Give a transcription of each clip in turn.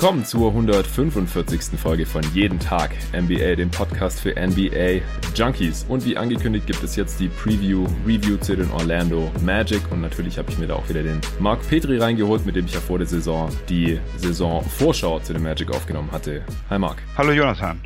Willkommen zur 145. Folge von Jeden Tag NBA, dem Podcast für NBA Junkies. Und wie angekündigt gibt es jetzt die Preview, Review zu den Orlando Magic. Und natürlich habe ich mir da auch wieder den Mark Petri reingeholt, mit dem ich ja vor der Saison die Saisonvorschau zu den Magic aufgenommen hatte. Hi Mark. Hallo Jonathan.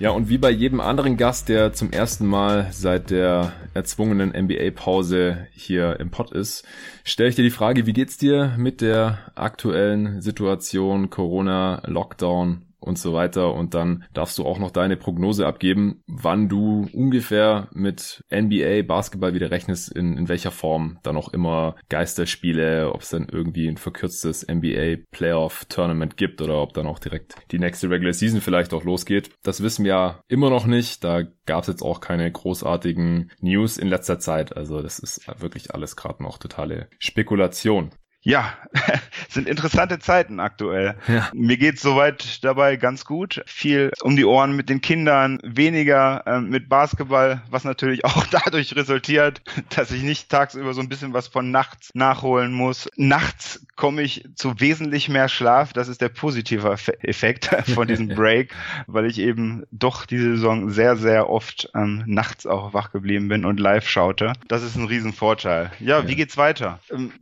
Ja, und wie bei jedem anderen Gast, der zum ersten Mal seit der erzwungenen NBA-Pause hier im Pod ist, stelle ich dir die Frage, wie geht's dir mit der aktuellen Situation, Corona, Lockdown und so weiter. Und dann darfst du auch noch deine Prognose abgeben, wann du ungefähr mit NBA Basketball wieder rechnest, in, in welcher Form dann auch immer Geisterspiele, ob es dann irgendwie ein verkürztes NBA Playoff Tournament gibt oder ob dann auch direkt die nächste Regular Season vielleicht auch losgeht. Das wissen wir ja immer noch nicht. Da gab es jetzt auch keine großartigen News in letzter Zeit. Also das ist wirklich alles gerade noch totale Spekulation. Ja, sind interessante Zeiten aktuell. Ja. Mir geht's soweit dabei ganz gut. Viel um die Ohren mit den Kindern, weniger ähm, mit Basketball, was natürlich auch dadurch resultiert, dass ich nicht tagsüber so ein bisschen was von nachts nachholen muss. Nachts komme ich zu wesentlich mehr Schlaf. Das ist der positive Effekt von diesem Break, weil ich eben doch diese Saison sehr, sehr oft ähm, nachts auch wach geblieben bin und live schaute. Das ist ein Riesenvorteil. Ja, ja. wie geht's weiter? Ähm,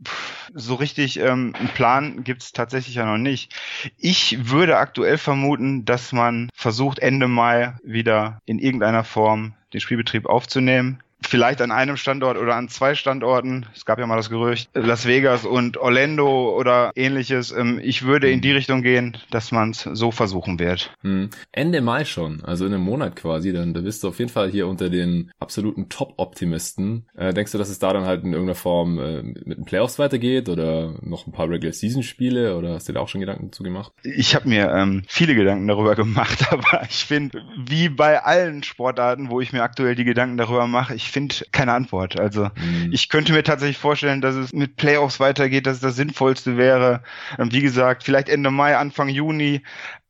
so richtig richtig ähm, einen Plan gibt es tatsächlich ja noch nicht. Ich würde aktuell vermuten, dass man versucht, Ende Mai wieder in irgendeiner Form den Spielbetrieb aufzunehmen vielleicht an einem Standort oder an zwei Standorten. Es gab ja mal das Gerücht, Las Vegas und Orlando oder ähnliches. Ähm, ich würde in die Richtung gehen, dass man es so versuchen wird. Hm. Ende Mai schon, also in einem Monat quasi, dann da bist du auf jeden Fall hier unter den absoluten Top-Optimisten. Äh, denkst du, dass es da dann halt in irgendeiner Form äh, mit den Playoffs weitergeht oder noch ein paar Regular-Season-Spiele oder hast du da auch schon Gedanken dazu gemacht? Ich habe mir ähm, viele Gedanken darüber gemacht, aber ich finde, wie bei allen Sportarten, wo ich mir aktuell die Gedanken darüber mache, ich finde keine Antwort. Also mhm. ich könnte mir tatsächlich vorstellen, dass es mit Playoffs weitergeht, dass es das Sinnvollste wäre. Ähm, wie gesagt, vielleicht Ende Mai, Anfang Juni.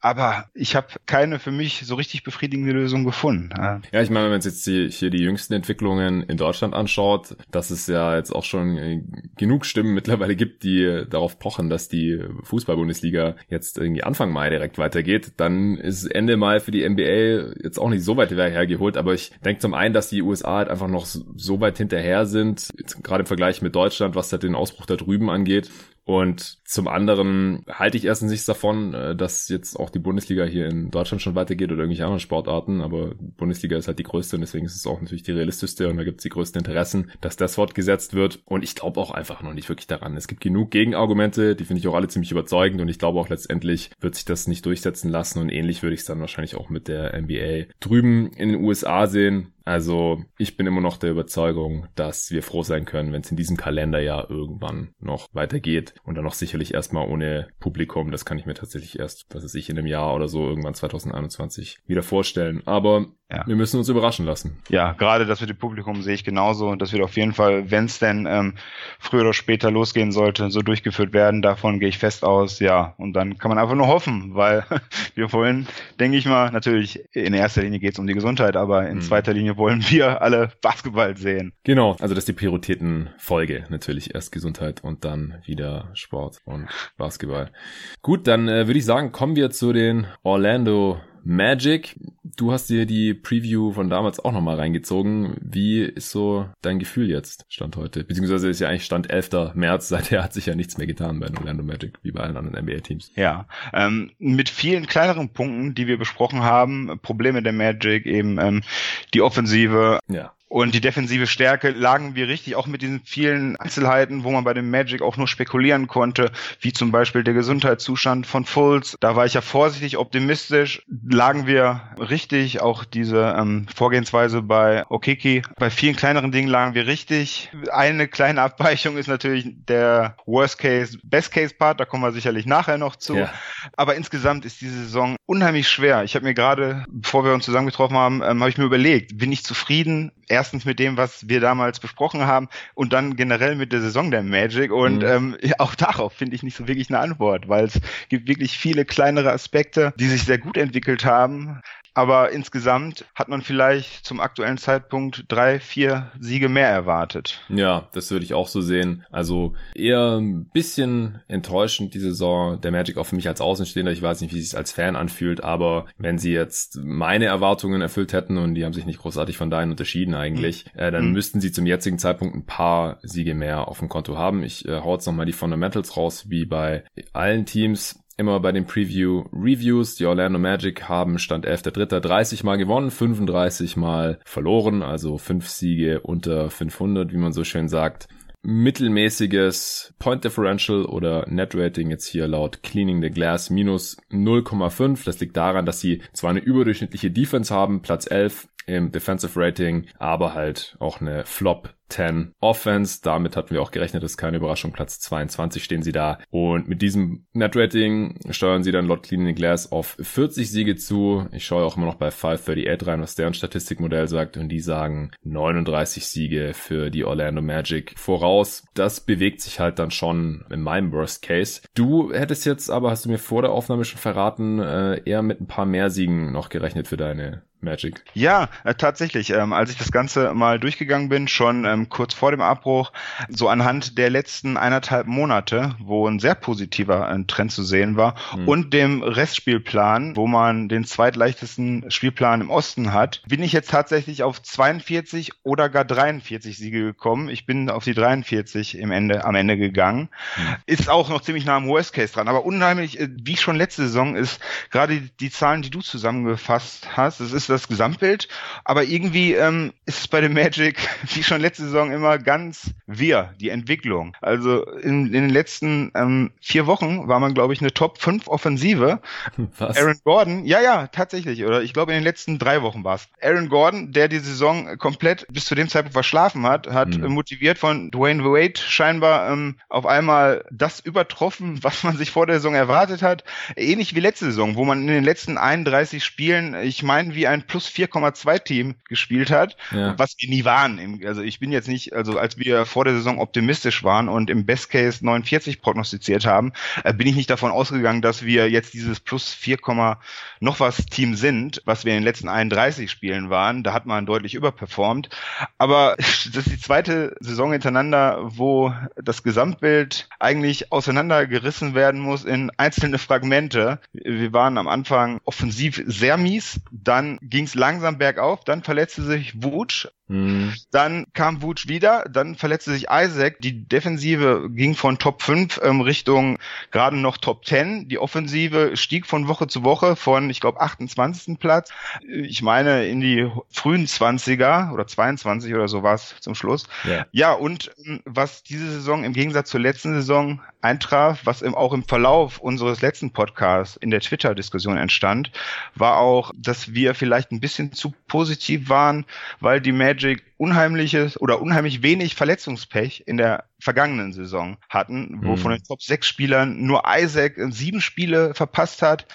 Aber ich habe keine für mich so richtig befriedigende Lösung gefunden. Ja, ich meine, wenn man jetzt die, hier die jüngsten Entwicklungen in Deutschland anschaut, dass es ja jetzt auch schon äh, genug Stimmen mittlerweile gibt, die darauf pochen, dass die Fußball-Bundesliga jetzt irgendwie Anfang Mai direkt weitergeht, dann ist Ende Mai für die NBA jetzt auch nicht so weit hergeholt. Aber ich denke zum einen, dass die USA halt einfach noch so weit hinterher sind, gerade im Vergleich mit Deutschland, was halt den Ausbruch da drüben angeht und zum anderen halte ich erstens nichts davon, äh, dass jetzt auch die Bundesliga hier in Deutschland schon weitergeht oder irgendwelche anderen Sportarten, aber Bundesliga ist halt die größte und deswegen ist es auch natürlich die realistischste und da gibt es die größten Interessen, dass das fortgesetzt wird. Und ich glaube auch einfach noch nicht wirklich daran. Es gibt genug Gegenargumente, die finde ich auch alle ziemlich überzeugend und ich glaube auch letztendlich wird sich das nicht durchsetzen lassen und ähnlich würde ich es dann wahrscheinlich auch mit der NBA drüben in den USA sehen. Also ich bin immer noch der Überzeugung, dass wir froh sein können, wenn es in diesem Kalenderjahr irgendwann noch weitergeht und dann noch sicherlich erstmal ohne Publikum. Das kann ich mir tatsächlich erst, was weiß ich, in einem Jahr oder so irgendwann 2021 wieder vorstellen. Aber ja. Wir müssen uns überraschen lassen. Ja, gerade das mit dem Publikum sehe ich genauso. Das wird auf jeden Fall, wenn es denn ähm, früher oder später losgehen sollte, so durchgeführt werden. Davon gehe ich fest aus. Ja, und dann kann man einfach nur hoffen, weil wir wollen, denke ich mal, natürlich in erster Linie geht es um die Gesundheit, aber in mhm. zweiter Linie wollen wir alle Basketball sehen. Genau, also das ist die Prioritätenfolge. Natürlich erst Gesundheit und dann wieder Sport und Basketball. Gut, dann äh, würde ich sagen, kommen wir zu den Orlando Magic. Du hast dir die Preview von damals auch nochmal reingezogen. Wie ist so dein Gefühl jetzt, Stand heute? Beziehungsweise ist ja eigentlich Stand 11. März. Seither hat sich ja nichts mehr getan bei Orlando Magic, wie bei allen anderen NBA-Teams. Ja, ähm, mit vielen kleineren Punkten, die wir besprochen haben. Probleme der Magic, eben ähm, die Offensive. Ja. Und die defensive Stärke lagen wir richtig, auch mit diesen vielen Einzelheiten, wo man bei dem Magic auch nur spekulieren konnte, wie zum Beispiel der Gesundheitszustand von Fultz. Da war ich ja vorsichtig optimistisch. Lagen wir richtig, auch diese ähm, Vorgehensweise bei Okiki. Bei vielen kleineren Dingen lagen wir richtig. Eine kleine Abweichung ist natürlich der Worst Case, Best Case Part. Da kommen wir sicherlich nachher noch zu. Ja. Aber insgesamt ist diese Saison unheimlich schwer. Ich habe mir gerade, bevor wir uns zusammengetroffen haben, ähm, habe ich mir überlegt, bin ich zufrieden? Erstens mit dem, was wir damals besprochen haben und dann generell mit der Saison der Magic. Und mhm. ähm, auch darauf finde ich nicht so wirklich eine Antwort, weil es gibt wirklich viele kleinere Aspekte, die sich sehr gut entwickelt haben. Aber insgesamt hat man vielleicht zum aktuellen Zeitpunkt drei, vier Siege mehr erwartet. Ja, das würde ich auch so sehen. Also eher ein bisschen enttäuschend die Saison der Magic auch für mich als Außenstehender. Ich weiß nicht, wie es sich als Fan anfühlt, aber wenn sie jetzt meine Erwartungen erfüllt hätten und die haben sich nicht großartig von deinen unterschieden eigentlich, mhm. äh, dann mhm. müssten sie zum jetzigen Zeitpunkt ein paar Siege mehr auf dem Konto haben. Ich äh, hau jetzt nochmal die Fundamentals raus, wie bei allen Teams immer bei den Preview Reviews. Die Orlando Magic haben Stand 11.3. 30 mal gewonnen, 35 mal verloren, also 5 Siege unter 500, wie man so schön sagt. Mittelmäßiges Point Differential oder Net Rating jetzt hier laut Cleaning the Glass minus 0,5. Das liegt daran, dass sie zwar eine überdurchschnittliche Defense haben, Platz 11 im Defensive Rating, aber halt auch eine Flop 10 Offense. Damit hatten wir auch gerechnet, das ist keine Überraschung. Platz 22 stehen sie da. Und mit diesem Net-Rating steuern sie dann Lot Cleaning Glass auf 40 Siege zu. Ich schaue auch immer noch bei 538 rein, was deren Statistikmodell sagt. Und die sagen 39 Siege für die Orlando Magic voraus. Das bewegt sich halt dann schon in meinem Worst Case. Du hättest jetzt aber, hast du mir vor der Aufnahme schon verraten, äh, eher mit ein paar mehr Siegen noch gerechnet für deine Magic. Ja, äh, tatsächlich. Ähm, als ich das Ganze mal durchgegangen bin, schon ähm, kurz vor dem Abbruch, so anhand der letzten eineinhalb Monate, wo ein sehr positiver äh, Trend zu sehen war, mhm. und dem Restspielplan, wo man den zweitleichtesten Spielplan im Osten hat, bin ich jetzt tatsächlich auf 42 oder gar 43 Siege gekommen. Ich bin auf die 43 im Ende, am Ende gegangen. Mhm. Ist auch noch ziemlich nah am Worst Case dran. Aber unheimlich, äh, wie schon letzte Saison, ist gerade die Zahlen, die du zusammengefasst hast, es ist das Gesamtbild, aber irgendwie ähm, ist es bei dem Magic, wie schon letzte Saison immer, ganz wir, die Entwicklung. Also in, in den letzten ähm, vier Wochen war man, glaube ich, eine Top 5 Offensive. Was? Aaron Gordon, ja, ja, tatsächlich, oder ich glaube in den letzten drei Wochen war es. Aaron Gordon, der die Saison komplett bis zu dem Zeitpunkt verschlafen hat, hat mhm. motiviert von Dwayne Wade scheinbar ähm, auf einmal das übertroffen, was man sich vor der Saison erwartet hat. Ähnlich wie letzte Saison, wo man in den letzten 31 Spielen, ich meine, wie ein plus 4,2 Team gespielt hat, ja. was wir nie waren. Also ich bin jetzt nicht, also als wir vor der Saison optimistisch waren und im Best Case 49 prognostiziert haben, äh, bin ich nicht davon ausgegangen, dass wir jetzt dieses plus 4, noch was Team sind, was wir in den letzten 31 Spielen waren. Da hat man deutlich überperformt. Aber das ist die zweite Saison hintereinander, wo das Gesamtbild eigentlich auseinandergerissen werden muss in einzelne Fragmente. Wir waren am Anfang offensiv sehr mies, dann ging es langsam bergauf, dann verletzte sich Wutsch, mhm. dann kam Wutsch wieder, dann verletzte sich Isaac. Die Defensive ging von Top 5 ähm, Richtung gerade noch Top 10. Die Offensive stieg von Woche zu Woche von, ich glaube, 28. Platz. Ich meine, in die frühen 20er oder 22 oder so war es zum Schluss. Yeah. Ja, und ähm, was diese Saison im Gegensatz zur letzten Saison eintraf, was im, auch im Verlauf unseres letzten Podcasts in der Twitter-Diskussion entstand, war auch, dass wir vielleicht ein bisschen zu positiv waren, weil die Magic unheimliches oder unheimlich wenig Verletzungspech in der vergangenen Saison hatten, wo mhm. von den Top 6 Spielern nur Isaac sieben Spiele verpasst hat.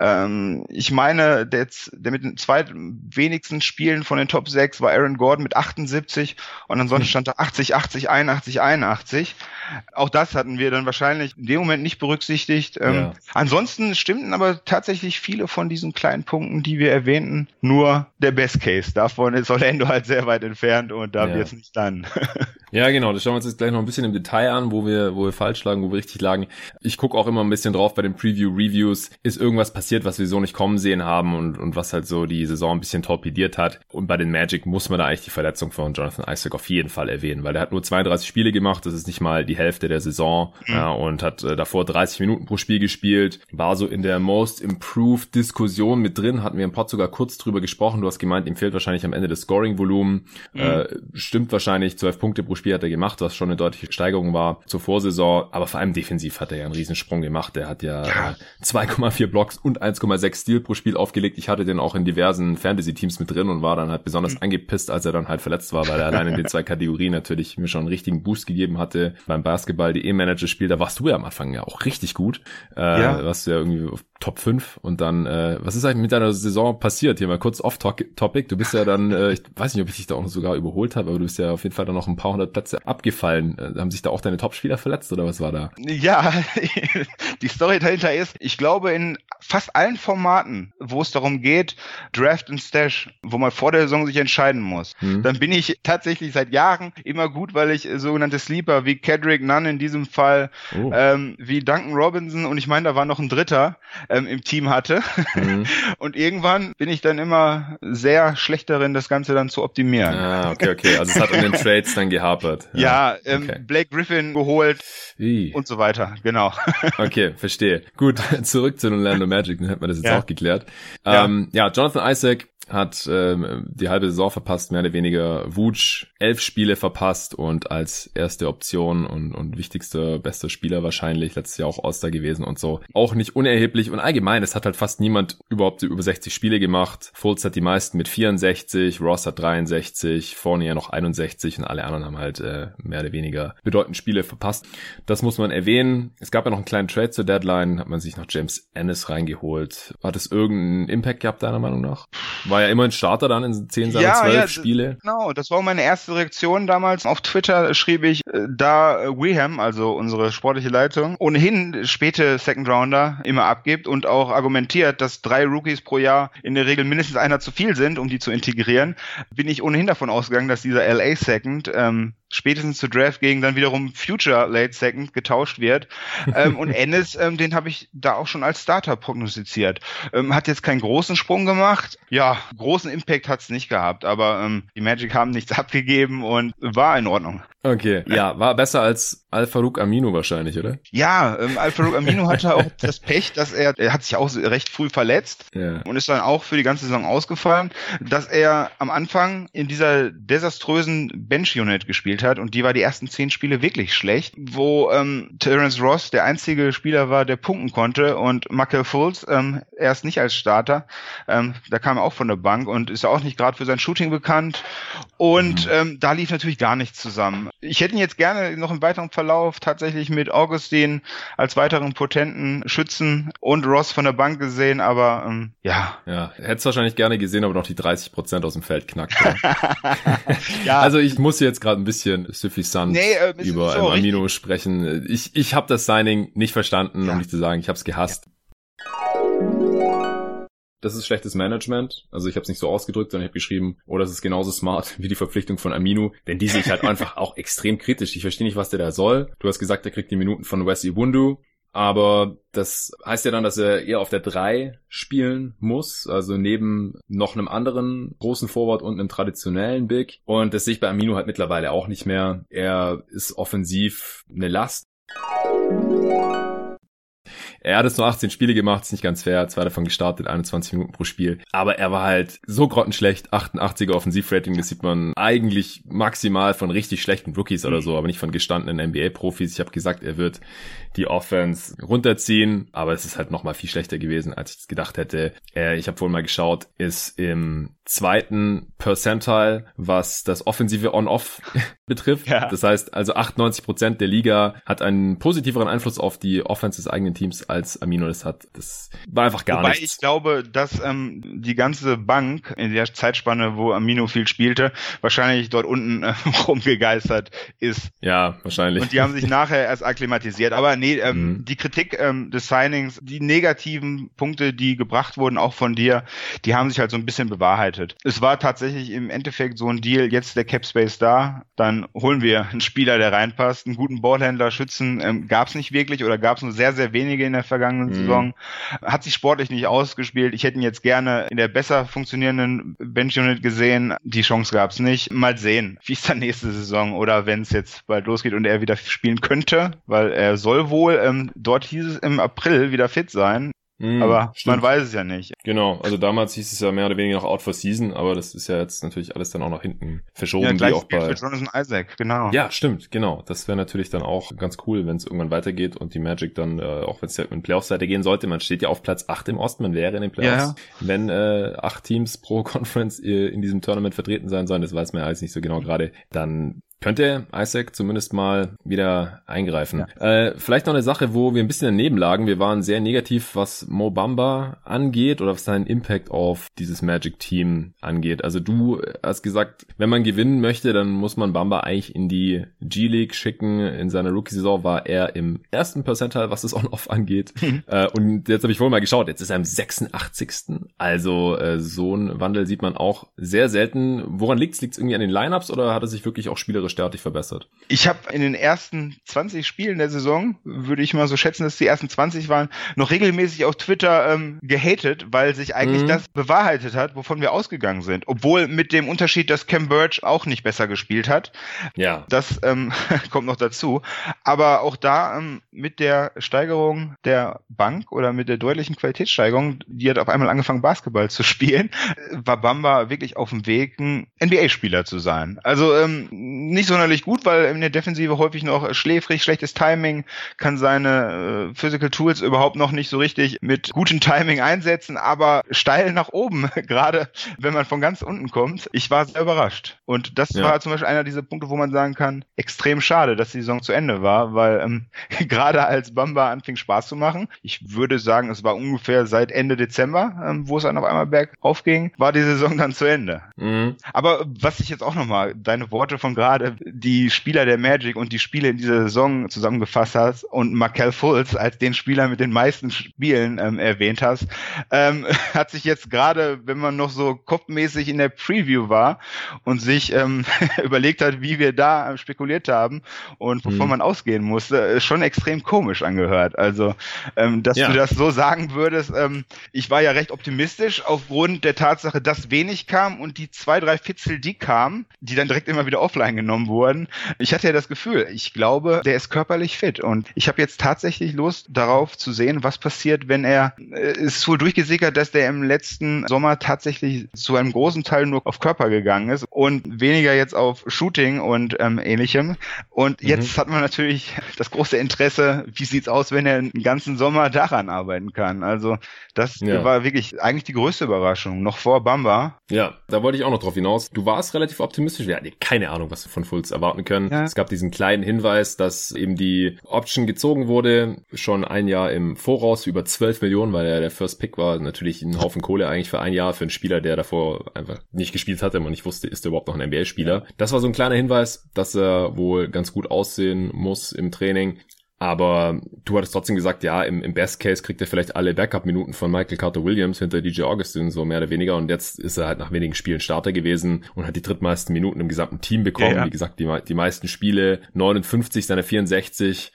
Ähm, ich meine, der, der mit den zwei wenigsten Spielen von den Top 6 war Aaron Gordon mit 78 und ansonsten stand da 80, 80, 81, 81. Auch das hatten wir dann wahrscheinlich in dem Moment nicht berücksichtigt. Ähm, ja. Ansonsten stimmten aber tatsächlich viele von diesen kleinen Punkten, die wir erwähnten, nur der Best Case. Davon ist Orlando halt sehr weit entfernt und da ja. wird es nicht dann. ja, genau. Das schauen wir uns jetzt gleich noch ein bisschen im Detail an, wo wir, wo wir falsch lagen, wo wir richtig lagen. Ich gucke auch immer ein bisschen drauf bei den Preview-Reviews. Ist irgendwas passiert, was wir so nicht kommen sehen haben und, und was halt so die Saison ein bisschen torpediert hat. Und bei den Magic muss man da eigentlich die Verletzung von Jonathan Isaac auf jeden Fall erwähnen, weil der hat nur 32 Spiele gemacht. Das ist nicht mal die Hälfte der Saison mhm. Ja, und hat äh, davor 30 Minuten pro Spiel gespielt. War so in der Most Improved Diskussion mit drin. Hatten wir im Pod sogar kurz drüber gesprochen. Du hast gemeint, ihm fehlt wahrscheinlich am Ende das Scoring-Volumen. Mhm. Äh, stimmt wahrscheinlich. 12 Punkte pro Spiel hat er gemacht, was schon eine deutliche Steigerung war zur Vorsaison. Aber vor allem defensiv hat er ja einen Riesensprung gemacht. Er hat ja, ja. 2,4 Blocks und 1,6 Steal pro Spiel aufgelegt. Ich hatte den auch in diversen Fantasy-Teams mit drin und war dann halt besonders mhm. angepisst, als er dann halt verletzt war, weil er allein in den zwei Kategorien natürlich mir schon einen richtigen Boost gegeben hatte. Beim Basketball.de Manager-Spiel, da warst du ja am Anfang ja auch richtig gut. Äh, ja. Warst du ja irgendwie auf Top 5 und dann, äh, was ist eigentlich mit deiner Saison passiert? Hier mal kurz off-topic. Du bist ja dann, äh, ich weiß nicht, ob ich dich da auch sogar überholt habe, aber du bist ja auf jeden Fall dann noch ein paar hundert Plätze abgefallen. Äh, haben sich da auch deine Topspieler verletzt oder was war da? Ja, die Story dahinter ist, ich glaube in fast allen Formaten, wo es darum geht, Draft und Stash, wo man vor der Saison sich entscheiden muss, hm. dann bin ich tatsächlich seit Jahren immer gut, weil ich sogenannte Sleeper wie Kedrick Nunn in diesem Fall, oh. ähm, wie Duncan Robinson und ich meine, da war noch ein Dritter ähm, im Team hatte. Mhm. Und irgendwann bin ich dann immer sehr schlecht darin, das Ganze dann zu optimieren. Ah, okay, okay. Also es hat an den Trades dann gehapert. Ja, ja ähm, okay. Blake Griffin geholt Wie? und so weiter. Genau. Okay, verstehe. Gut, zurück zu den Orlando Magic, dann hätten wir das jetzt ja. auch geklärt. Ja. Ähm, ja, Jonathan Isaac hat ähm, die halbe Saison verpasst, mehr oder weniger. Wutsch elf Spiele verpasst und als erste Option und, und wichtigster, bester Spieler wahrscheinlich, letztes Jahr auch All-Star gewesen und so. Auch nicht unerheblich und allgemein, es hat halt fast niemand überhaupt über 60 Spiele gemacht. Fultz hat die meisten mit 64, Ross hat 63, Fournier noch 61 und alle anderen haben halt äh, mehr oder weniger bedeutend Spiele verpasst. Das muss man erwähnen. Es gab ja noch einen kleinen Trade zur Deadline, hat man sich noch James Ennis reingeholt. Hat es irgendeinen Impact gehabt, deiner Meinung nach? War ja immerhin Starter dann in 10 seiner ja, 12 ja, Spiele. Genau, das war meine erste Reaktion damals. Auf Twitter schrieb ich, äh, da Weham, also unsere sportliche Leitung, ohnehin späte Second Rounder immer abgibt und auch argumentiert, dass drei Rookies pro Jahr in der Regel mindestens einer zu viel sind, um die zu integrieren, bin ich ohnehin davon ausgegangen, dass dieser LA Second ähm, spätestens zu Draft gegen dann wiederum Future Late Second getauscht wird. ähm, und Ennis, ähm, den habe ich da auch schon als Starter prognostiziert. Ähm, hat jetzt keinen großen Sprung gemacht. Ja, großen Impact hat's nicht gehabt, aber ähm, die Magic haben nichts abgegeben und war in Ordnung. Okay, ja, war besser als Al-Farouk Amino wahrscheinlich, oder? Ja, ähm, Al-Farouk Amino hatte auch das Pech, dass er, er hat sich auch recht früh verletzt ja. und ist dann auch für die ganze Saison ausgefallen, dass er am Anfang in dieser desaströsen Bench-Unit gespielt hat und die war die ersten zehn Spiele wirklich schlecht, wo ähm, Terence Ross der einzige Spieler war, der punkten konnte und Michael Fultz ähm, erst nicht als Starter, ähm, da kam er auch von der Bank und ist auch nicht gerade für sein Shooting bekannt und mhm. ähm, da lief natürlich gar nichts zusammen ich hätte ihn jetzt gerne noch im weiteren Verlauf tatsächlich mit Augustin als weiteren potenten Schützen und Ross von der Bank gesehen, aber ähm, ja. Ja, hätte wahrscheinlich gerne gesehen, aber noch die 30 Prozent aus dem Feld knackt. ja. Also ich muss jetzt gerade ein bisschen suffisant nee, äh, über so Amino sprechen. Ich, ich habe das Signing nicht verstanden, ja. um nicht zu sagen, ich habe es gehasst. Ja das ist schlechtes Management. Also ich habe es nicht so ausgedrückt, sondern ich habe geschrieben, oh, das ist genauso smart wie die Verpflichtung von Aminu, denn die sehe ich halt einfach auch extrem kritisch. Ich verstehe nicht, was der da soll. Du hast gesagt, er kriegt die Minuten von Wes Iwundu, aber das heißt ja dann, dass er eher auf der 3 spielen muss, also neben noch einem anderen großen Forward und einem traditionellen Big. Und das sehe ich bei Aminu halt mittlerweile auch nicht mehr. Er ist offensiv eine Last. Er hat jetzt nur 18 Spiele gemacht, ist nicht ganz fair, zwei davon gestartet, 21 Minuten pro Spiel. Aber er war halt so grottenschlecht, 88er Offensivrating, das sieht man eigentlich maximal von richtig schlechten Rookies oder so, aber nicht von gestandenen NBA-Profis. Ich habe gesagt, er wird die Offense runterziehen, aber es ist halt nochmal viel schlechter gewesen, als ich es gedacht hätte. Er, ich habe vorhin mal geschaut, ist im zweiten Percentile, was das offensive On-Off betrifft. Ja. Das heißt, also 98 Prozent der Liga hat einen positiveren Einfluss auf die Offense des eigenen Teams, als Amino das hat. Das war einfach gar Wobei nichts. ich glaube, dass ähm, die ganze Bank in der Zeitspanne, wo Amino viel spielte, wahrscheinlich dort unten äh, rumgegeistert ist. Ja, wahrscheinlich. Und die haben sich nachher erst akklimatisiert. Aber nee, ähm, mhm. die Kritik ähm, des Signings, die negativen Punkte, die gebracht wurden, auch von dir, die haben sich halt so ein bisschen bewahrheitet. Es war tatsächlich im Endeffekt so ein Deal, jetzt der Cap Space da, dann holen wir einen Spieler, der reinpasst. Einen guten Ballhändler, Schützen ähm, gab es nicht wirklich oder gab es nur sehr, sehr wenige in der vergangenen mhm. Saison. Hat sich sportlich nicht ausgespielt. Ich hätte ihn jetzt gerne in der besser funktionierenden Bench Unit gesehen. Die Chance gab es nicht. Mal sehen, wie es dann nächste Saison oder wenn es jetzt bald losgeht und er wieder spielen könnte, weil er soll wohl, ähm, dort hieß es im April wieder fit sein. Mm, aber stimmt. man weiß es ja nicht. Genau, also damals hieß es ja mehr oder weniger noch out for season, aber das ist ja jetzt natürlich alles dann auch nach hinten verschoben, ja, wie auch bei für Jonathan Isaac, genau. Ja, stimmt, genau. Das wäre natürlich dann auch ganz cool, wenn es irgendwann weitergeht und die Magic dann, äh, auch wenn es ja in Playoffs-Seite gehen sollte, man steht ja auf Platz 8 im Osten, man wäre in den Playoffs, ja. wenn äh, acht Teams pro Conference äh, in diesem Tournament vertreten sein sollen, das weiß man ja alles nicht so genau gerade, dann könnte Isaac zumindest mal wieder eingreifen. Ja. Äh, vielleicht noch eine Sache, wo wir ein bisschen daneben lagen. Wir waren sehr negativ, was Mo Bamba angeht oder was seinen Impact auf dieses Magic-Team angeht. Also du hast gesagt, wenn man gewinnen möchte, dann muss man Bamba eigentlich in die G-League schicken. In seiner Rookie-Saison war er im ersten Percentile, was das On-Off angeht. Mhm. Äh, und jetzt habe ich vorhin mal geschaut, jetzt ist er im 86. Also äh, so ein Wandel sieht man auch sehr selten. Woran liegt's? Liegt's irgendwie an den Lineups oder hat er sich wirklich auch spielerisch derartig verbessert? Ich habe in den ersten 20 Spielen der Saison, würde ich mal so schätzen, dass die ersten 20 waren, noch regelmäßig auf Twitter ähm, gehatet, weil sich eigentlich mhm. das bewahrheitet hat, wovon wir ausgegangen sind. Obwohl mit dem Unterschied, dass Cam Birch auch nicht besser gespielt hat. Ja. Das ähm, kommt noch dazu. Aber auch da ähm, mit der Steigerung der Bank oder mit der deutlichen Qualitätssteigerung, die hat auf einmal angefangen, Basketball zu spielen, war Bamba wirklich auf dem Weg, ein NBA-Spieler zu sein. Also ähm, nicht sonderlich gut, weil in der Defensive häufig noch schläfrig, schlechtes Timing, kann seine äh, Physical Tools überhaupt noch nicht so richtig mit gutem Timing einsetzen, aber steil nach oben, gerade wenn man von ganz unten kommt. Ich war sehr überrascht. Und das ja. war zum Beispiel einer dieser Punkte, wo man sagen kann, extrem schade, dass die Saison zu Ende war, weil ähm, gerade als Bamba anfing Spaß zu machen, ich würde sagen, es war ungefähr seit Ende Dezember, ähm, wo es dann auf einmal bergauf ging, war die Saison dann zu Ende. Mhm. Aber was ich jetzt auch nochmal, deine Worte von gerade, die Spieler der Magic und die Spiele in dieser Saison zusammengefasst hast und Markel Fultz als den Spieler mit den meisten Spielen ähm, erwähnt hast, ähm, hat sich jetzt gerade, wenn man noch so kopfmäßig in der Preview war und sich ähm, überlegt hat, wie wir da spekuliert haben und wovon mhm. man ausgehen musste, schon extrem komisch angehört. Also, ähm, dass ja. du das so sagen würdest, ähm, ich war ja recht optimistisch aufgrund der Tatsache, dass wenig kam und die zwei, drei Fitzel, die kamen, die dann direkt immer wieder offline genommen wurden. Ich hatte ja das Gefühl, ich glaube, der ist körperlich fit und ich habe jetzt tatsächlich Lust darauf zu sehen, was passiert, wenn er, äh, es ist wohl durchgesickert, dass der im letzten Sommer tatsächlich zu einem großen Teil nur auf Körper gegangen ist und weniger jetzt auf Shooting und ähm, ähnlichem. Und mhm. jetzt hat man natürlich das große Interesse, wie sieht's aus, wenn er den ganzen Sommer daran arbeiten kann. Also das ja. war wirklich eigentlich die größte Überraschung, noch vor Bamba. Ja, da wollte ich auch noch drauf hinaus. Du warst relativ optimistisch. Wir hatten keine Ahnung, was wir von Fultz erwarten können. Ja. Es gab diesen kleinen Hinweis, dass eben die Option gezogen wurde, schon ein Jahr im Voraus über 12 Millionen, weil er der First Pick war. Natürlich ein Haufen Kohle eigentlich für ein Jahr für einen Spieler, der davor einfach nicht gespielt hatte und nicht wusste, ist er überhaupt noch ein NBA-Spieler. Das war so ein kleiner Hinweis, dass er wohl ganz gut aussehen muss im Training. Aber du hattest trotzdem gesagt, ja, im, im Best Case kriegt er vielleicht alle Backup-Minuten von Michael Carter Williams hinter DJ Augustin, so mehr oder weniger. Und jetzt ist er halt nach wenigen Spielen Starter gewesen und hat die drittmeisten Minuten im gesamten Team bekommen. Ja, ja. Wie gesagt, die, die meisten Spiele, 59, seine 64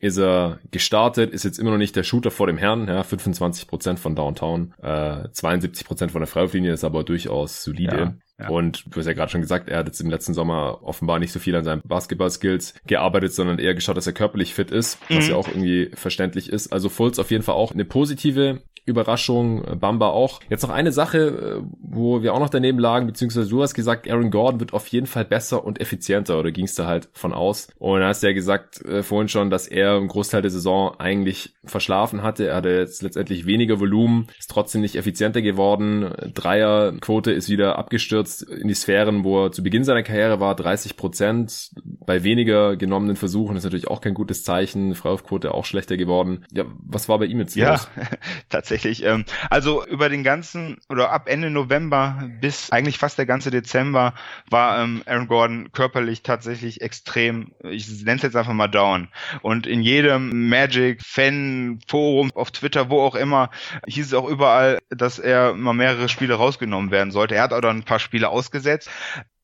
ist er gestartet, ist jetzt immer noch nicht der Shooter vor dem Herrn, ja, 25% von Downtown, äh, 72% von der Freiwurflinie ist aber durchaus solide. Ja. Ja. Und du hast ja gerade schon gesagt, er hat jetzt im letzten Sommer offenbar nicht so viel an seinen Basketball-Skills gearbeitet, sondern eher geschaut, dass er körperlich fit ist, was mhm. ja auch irgendwie verständlich ist. Also Fultz auf jeden Fall auch eine positive Überraschung, Bamba auch. Jetzt noch eine Sache, äh, wo wir auch noch daneben lagen, beziehungsweise du hast gesagt, Aaron Gordon wird auf jeden Fall besser und effizienter, oder gingst du halt von aus? Und hast du ja gesagt äh, vorhin schon, dass er einen Großteil der Saison eigentlich verschlafen hatte. Er hatte jetzt letztendlich weniger Volumen, ist trotzdem nicht effizienter geworden. Dreierquote ist wieder abgestürzt in die Sphären, wo er zu Beginn seiner Karriere war, 30 Prozent. Bei weniger genommenen Versuchen ist natürlich auch kein gutes Zeichen. Freiwurfquote auch schlechter geworden. Ja, was war bei ihm jetzt ja, los? Tatsächlich. Ähm, also über den ganzen oder ab Ende November bis eigentlich fast der ganze Dezember war ähm, Aaron Gordon körperlich tatsächlich extrem, ich nenne es jetzt einfach mal down. Und in jedem Magic-Fan, Forum, auf Twitter, wo auch immer, hieß es auch überall, dass er mal mehrere Spiele rausgenommen werden sollte. Er hat auch dann ein paar Spiele ausgesetzt.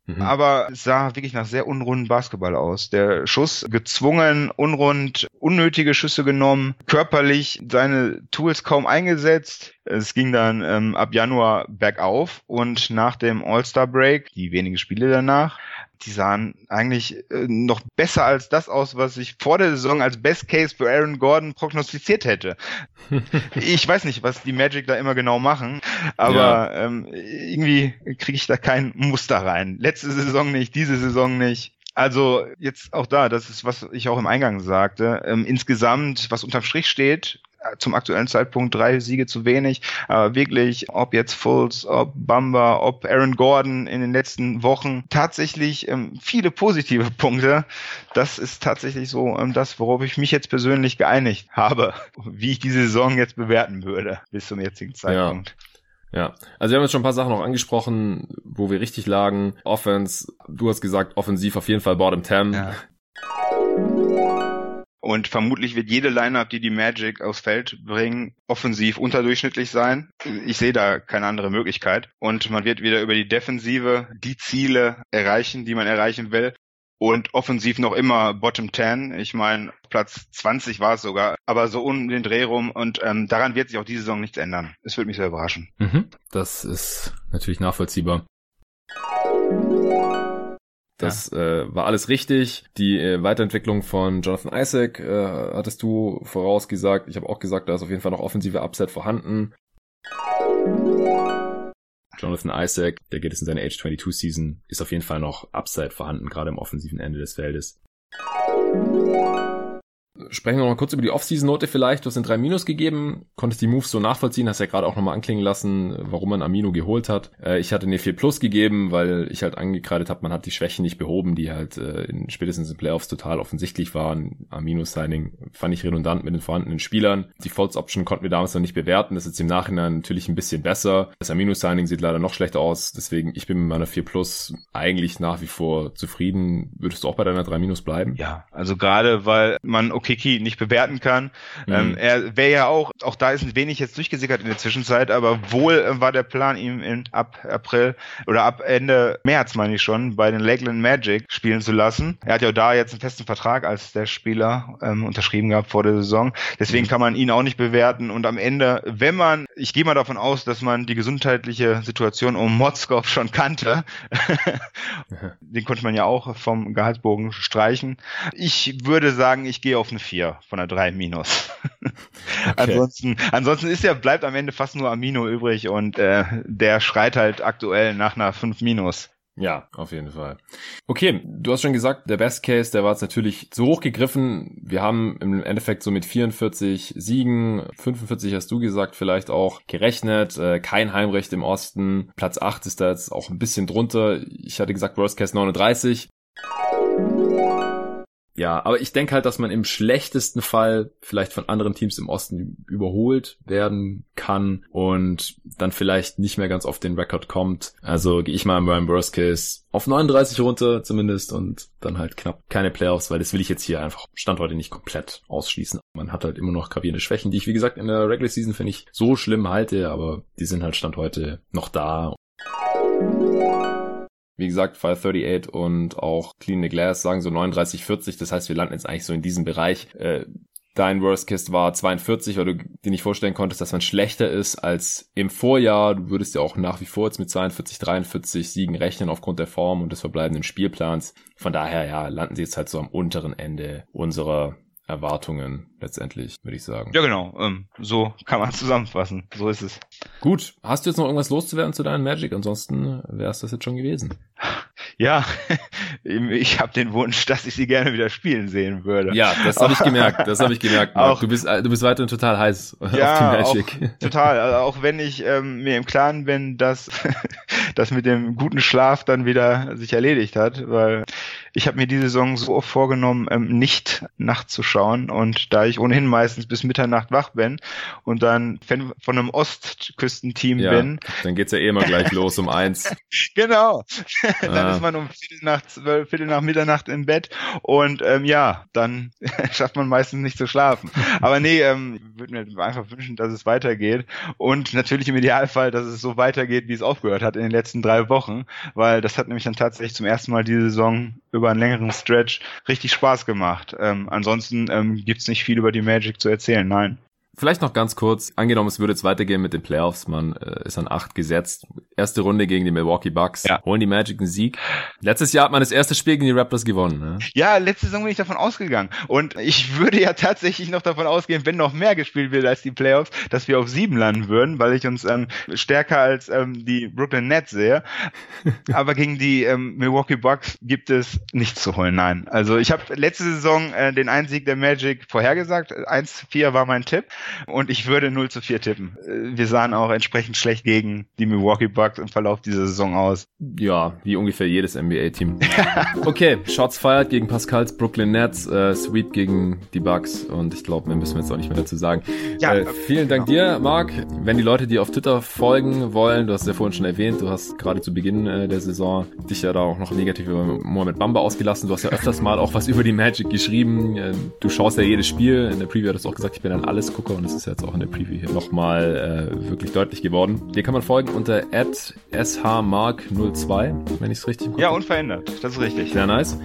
Mhm. Aber sah wirklich nach sehr unrunden Basketball aus. Der Schuss gezwungen, unrund, unnötige Schüsse genommen, körperlich seine Tools kaum eingesetzt. Es ging dann ähm, ab Januar bergauf und nach dem All-Star-Break, die wenigen Spiele danach, die sahen eigentlich äh, noch besser als das aus, was ich vor der Saison als Best Case für Aaron Gordon prognostiziert hätte. ich weiß nicht, was die Magic da immer genau machen, aber ja. ähm, irgendwie kriege ich da kein Muster rein. Letzte Saison nicht, diese Saison nicht. Also jetzt auch da, das ist, was ich auch im Eingang sagte. Ähm, insgesamt, was unterm Strich steht, zum aktuellen Zeitpunkt drei Siege zu wenig. Aber wirklich, ob jetzt Fultz, ob Bamba, ob Aaron Gordon in den letzten Wochen tatsächlich ähm, viele positive Punkte. Das ist tatsächlich so ähm, das, worauf ich mich jetzt persönlich geeinigt habe, wie ich diese Saison jetzt bewerten würde bis zum jetzigen Zeitpunkt. Ja. Ja, also wir haben jetzt schon ein paar Sachen noch angesprochen, wo wir richtig lagen. Offense, du hast gesagt, offensiv auf jeden Fall Bottom 10. Ja. Und vermutlich wird jede Lineup, die die Magic aufs Feld bringen, offensiv unterdurchschnittlich sein. Ich sehe da keine andere Möglichkeit. Und man wird wieder über die Defensive die Ziele erreichen, die man erreichen will. Und offensiv noch immer Bottom 10. Ich meine, Platz 20 war es sogar, aber so um den Dreh rum. Und ähm, daran wird sich auch diese Saison nichts ändern. Es wird mich sehr überraschen. Mhm. Das ist natürlich nachvollziehbar. Das ja. äh, war alles richtig. Die äh, Weiterentwicklung von Jonathan Isaac äh, hattest du vorausgesagt. Ich habe auch gesagt, da ist auf jeden Fall noch offensive Upset vorhanden. Jonathan Isaac, der geht es in seine Age 22 Season, ist auf jeden Fall noch Upside vorhanden, gerade im offensiven Ende des Feldes. Sprechen wir noch mal kurz über die Off-Season-Note vielleicht. Du hast den 3 Minus gegeben, konntest die Moves so nachvollziehen, hast ja gerade auch nochmal anklingen lassen, warum man Amino geholt hat. Äh, ich hatte eine 4 Plus gegeben, weil ich halt angekreidet habe, man hat die Schwächen nicht behoben, die halt äh, in, spätestens in Playoffs total offensichtlich waren. Amino-Signing fand ich redundant mit den vorhandenen Spielern. Die False-Option konnten wir damals noch nicht bewerten, das ist jetzt im Nachhinein natürlich ein bisschen besser. Das Amino-Signing sieht leider noch schlechter aus, deswegen ich bin mit meiner 4 Plus eigentlich nach wie vor zufrieden. Würdest du auch bei deiner 3 Minus bleiben? Ja, also gerade weil man okay Kiki nicht bewerten kann. Mhm. Ähm, er wäre ja auch, auch da ist ein wenig jetzt durchgesickert in der Zwischenzeit, aber wohl äh, war der Plan, ihm in, ab April oder ab Ende März, meine ich schon, bei den Lakeland Magic spielen zu lassen. Er hat ja da jetzt einen festen Vertrag als der Spieler ähm, unterschrieben gehabt vor der Saison. Deswegen mhm. kann man ihn auch nicht bewerten. Und am Ende, wenn man, ich gehe mal davon aus, dass man die gesundheitliche Situation um Motzkov schon kannte, den konnte man ja auch vom Gehaltsbogen streichen. Ich würde sagen, ich gehe auf eine 4 von der 3 minus. Okay. ansonsten, ansonsten ist ja, bleibt am Ende fast nur Amino übrig und äh, der schreit halt aktuell nach einer 5 minus. Ja, auf jeden Fall. Okay, du hast schon gesagt, der Best Case, der war jetzt natürlich zu hoch gegriffen. Wir haben im Endeffekt so mit 44 Siegen, 45 hast du gesagt, vielleicht auch gerechnet. Äh, kein Heimrecht im Osten. Platz 8 ist da jetzt auch ein bisschen drunter. Ich hatte gesagt, Worst Case 39. Ja, aber ich denke halt, dass man im schlechtesten Fall vielleicht von anderen Teams im Osten überholt werden kann und dann vielleicht nicht mehr ganz auf den Rekord kommt. Also gehe ich mal im Worst Case auf 39 runter zumindest und dann halt knapp keine Playoffs, weil das will ich jetzt hier einfach Stand heute nicht komplett ausschließen. Man hat halt immer noch gravierende Schwächen, die ich wie gesagt in der Regular Season finde ich so schlimm halte, aber die sind halt Stand heute noch da wie gesagt, 538 und auch Clean the Glass sagen so 39, 40. Das heißt, wir landen jetzt eigentlich so in diesem Bereich. Äh, dein Worst Case war 42, weil du dir nicht vorstellen konntest, dass man schlechter ist als im Vorjahr. Du würdest ja auch nach wie vor jetzt mit 42, 43 Siegen rechnen aufgrund der Form und des verbleibenden Spielplans. Von daher, ja, landen sie jetzt halt so am unteren Ende unserer Erwartungen letztendlich, würde ich sagen. Ja, genau. Ähm, so kann man zusammenfassen. So ist es. Gut. Hast du jetzt noch irgendwas loszuwerden zu deinen Magic? Ansonsten wäre es das jetzt schon gewesen. Ja, ich habe den Wunsch, dass ich sie gerne wieder spielen sehen würde. Ja, das habe ich gemerkt. Das habe ich gemerkt. Auch, du bist du bist weiterhin total heiß ja, auf die Magic. Auch, total. Also auch wenn ich ähm, mir im Klaren bin, dass das mit dem guten Schlaf dann wieder sich erledigt hat, weil ich habe mir diese Saison so oft vorgenommen, ähm, nicht nachzuschauen und da ich ohnehin meistens bis Mitternacht wach bin und dann Fan von einem Ostküstenteam ja, bin. Dann geht's ja eh immer gleich los um eins. Genau. dann ah. ist man um Viertel nach zwölf, Viertel nach Mitternacht im Bett und ähm, ja, dann schafft man meistens nicht zu schlafen. Aber nee, ähm, würde mir einfach wünschen, dass es weitergeht und natürlich im Idealfall, dass es so weitergeht, wie es aufgehört hat in den letzten drei Wochen, weil das hat nämlich dann tatsächlich zum ersten Mal diese Saison über einen längeren Stretch richtig Spaß gemacht. Ähm, ansonsten ähm, gibt nicht viel über die Magic zu erzählen, nein. Vielleicht noch ganz kurz, angenommen, es würde jetzt weitergehen mit den Playoffs, man äh, ist an acht gesetzt. Erste Runde gegen die Milwaukee Bucks, ja. holen die Magic einen Sieg. Letztes Jahr hat man das erste Spiel gegen die Raptors gewonnen. Ne? Ja, letzte Saison bin ich davon ausgegangen. Und ich würde ja tatsächlich noch davon ausgehen, wenn noch mehr gespielt wird als die Playoffs, dass wir auf sieben landen würden, weil ich uns ähm, stärker als ähm, die Brooklyn Nets sehe. Aber gegen die ähm, Milwaukee Bucks gibt es nichts zu holen, nein. Also ich habe letzte Saison äh, den Einsieg der Magic vorhergesagt. 1-4 war mein Tipp. Und ich würde 0 zu 4 tippen. Äh, wir sahen auch entsprechend schlecht gegen die Milwaukee Bucks im Verlauf dieser Saison aus. Ja, wie ungefähr jedes NBA-Team. okay, Shots fired gegen Pascals Brooklyn Nets, äh, Sweep gegen die Bucks und ich glaube, mehr müssen wir jetzt auch nicht mehr dazu sagen. Ja, äh, vielen Dank genau. dir, Marc. Wenn die Leute dir auf Twitter folgen wollen, du hast es ja vorhin schon erwähnt, du hast gerade zu Beginn äh, der Saison dich ja da auch noch negativ über Mohamed Bamba ausgelassen. Du hast ja öfters mal auch was über die Magic geschrieben. Äh, du schaust ja jedes Spiel. In der Preview hattest du auch gesagt, ich bin ein Allesgucker und das ist jetzt auch in der Preview hier nochmal äh, wirklich deutlich geworden. Dir kann man folgen unter shmark02, wenn ich es richtig Ja, unverändert. Das ist richtig. Sehr nice.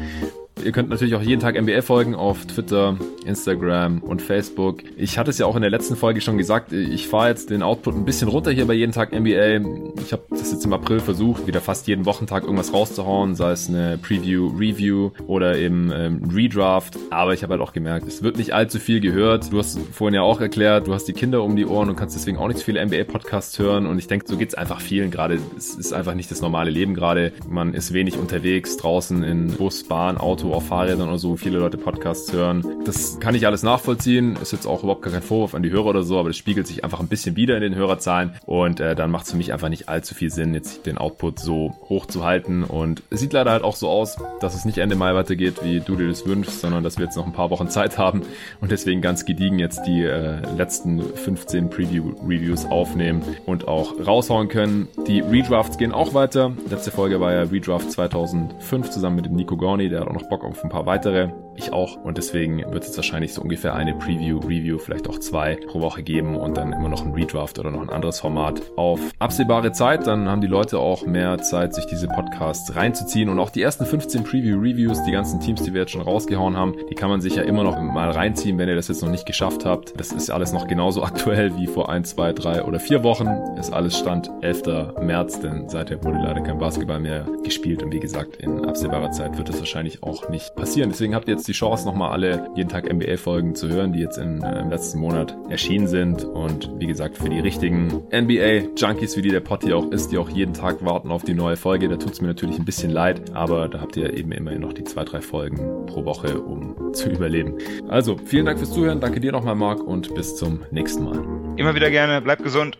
Ihr könnt natürlich auch jeden Tag NBA folgen auf Twitter, Instagram und Facebook. Ich hatte es ja auch in der letzten Folge schon gesagt, ich fahre jetzt den Output ein bisschen runter hier bei jeden Tag NBA. Ich habe das jetzt im April versucht, wieder fast jeden Wochentag irgendwas rauszuhauen, sei es eine Preview, Review oder eben ähm, Redraft. Aber ich habe halt auch gemerkt, es wird nicht allzu viel gehört. Du hast vorhin ja auch erklärt, du hast die Kinder um die Ohren und kannst deswegen auch nicht so viele NBA-Podcasts hören. Und ich denke, so geht's einfach vielen gerade. Es ist einfach nicht das normale Leben gerade. Man ist wenig unterwegs, draußen in Bus, Bahn, Auto auf Fahrrädern oder so viele Leute Podcasts hören. Das kann ich alles nachvollziehen. Ist jetzt auch überhaupt gar kein Vorwurf an die Hörer oder so, aber das spiegelt sich einfach ein bisschen wieder in den Hörerzahlen und äh, dann macht es für mich einfach nicht allzu viel Sinn, jetzt den Output so hoch zu halten. Und es sieht leider halt auch so aus, dass es nicht Ende Mai weitergeht, wie du dir das wünschst, sondern dass wir jetzt noch ein paar Wochen Zeit haben und deswegen ganz gediegen jetzt die äh, letzten 15 Preview-Reviews aufnehmen und auch raushauen können. Die Redrafts gehen auch weiter. Letzte Folge war ja Redraft 2005 zusammen mit dem Nico Gorni, der hat auch noch Bock auf ein paar weitere. Ich auch. Und deswegen wird es wahrscheinlich so ungefähr eine Preview, Review, vielleicht auch zwei pro Woche geben und dann immer noch ein Redraft oder noch ein anderes Format auf absehbare Zeit. Dann haben die Leute auch mehr Zeit, sich diese Podcasts reinzuziehen. Und auch die ersten 15 Preview-Reviews, die ganzen Teams, die wir jetzt schon rausgehauen haben, die kann man sich ja immer noch mal reinziehen, wenn ihr das jetzt noch nicht geschafft habt. Das ist alles noch genauso aktuell wie vor ein, zwei, drei oder vier Wochen. Ist alles Stand 11. März, denn seither wurde leider kein Basketball mehr gespielt. Und wie gesagt, in absehbarer Zeit wird es wahrscheinlich auch nicht passieren. Deswegen habt ihr jetzt die Chance, nochmal alle jeden Tag NBA-Folgen zu hören, die jetzt in, äh, im letzten Monat erschienen sind. Und wie gesagt, für die richtigen NBA-Junkies, wie die der Potti auch ist, die auch jeden Tag warten auf die neue Folge, da tut es mir natürlich ein bisschen leid, aber da habt ihr eben immerhin noch die zwei, drei Folgen pro Woche, um zu überleben. Also, vielen Dank fürs Zuhören, danke dir nochmal, Marc, und bis zum nächsten Mal. Immer wieder gerne, bleibt gesund.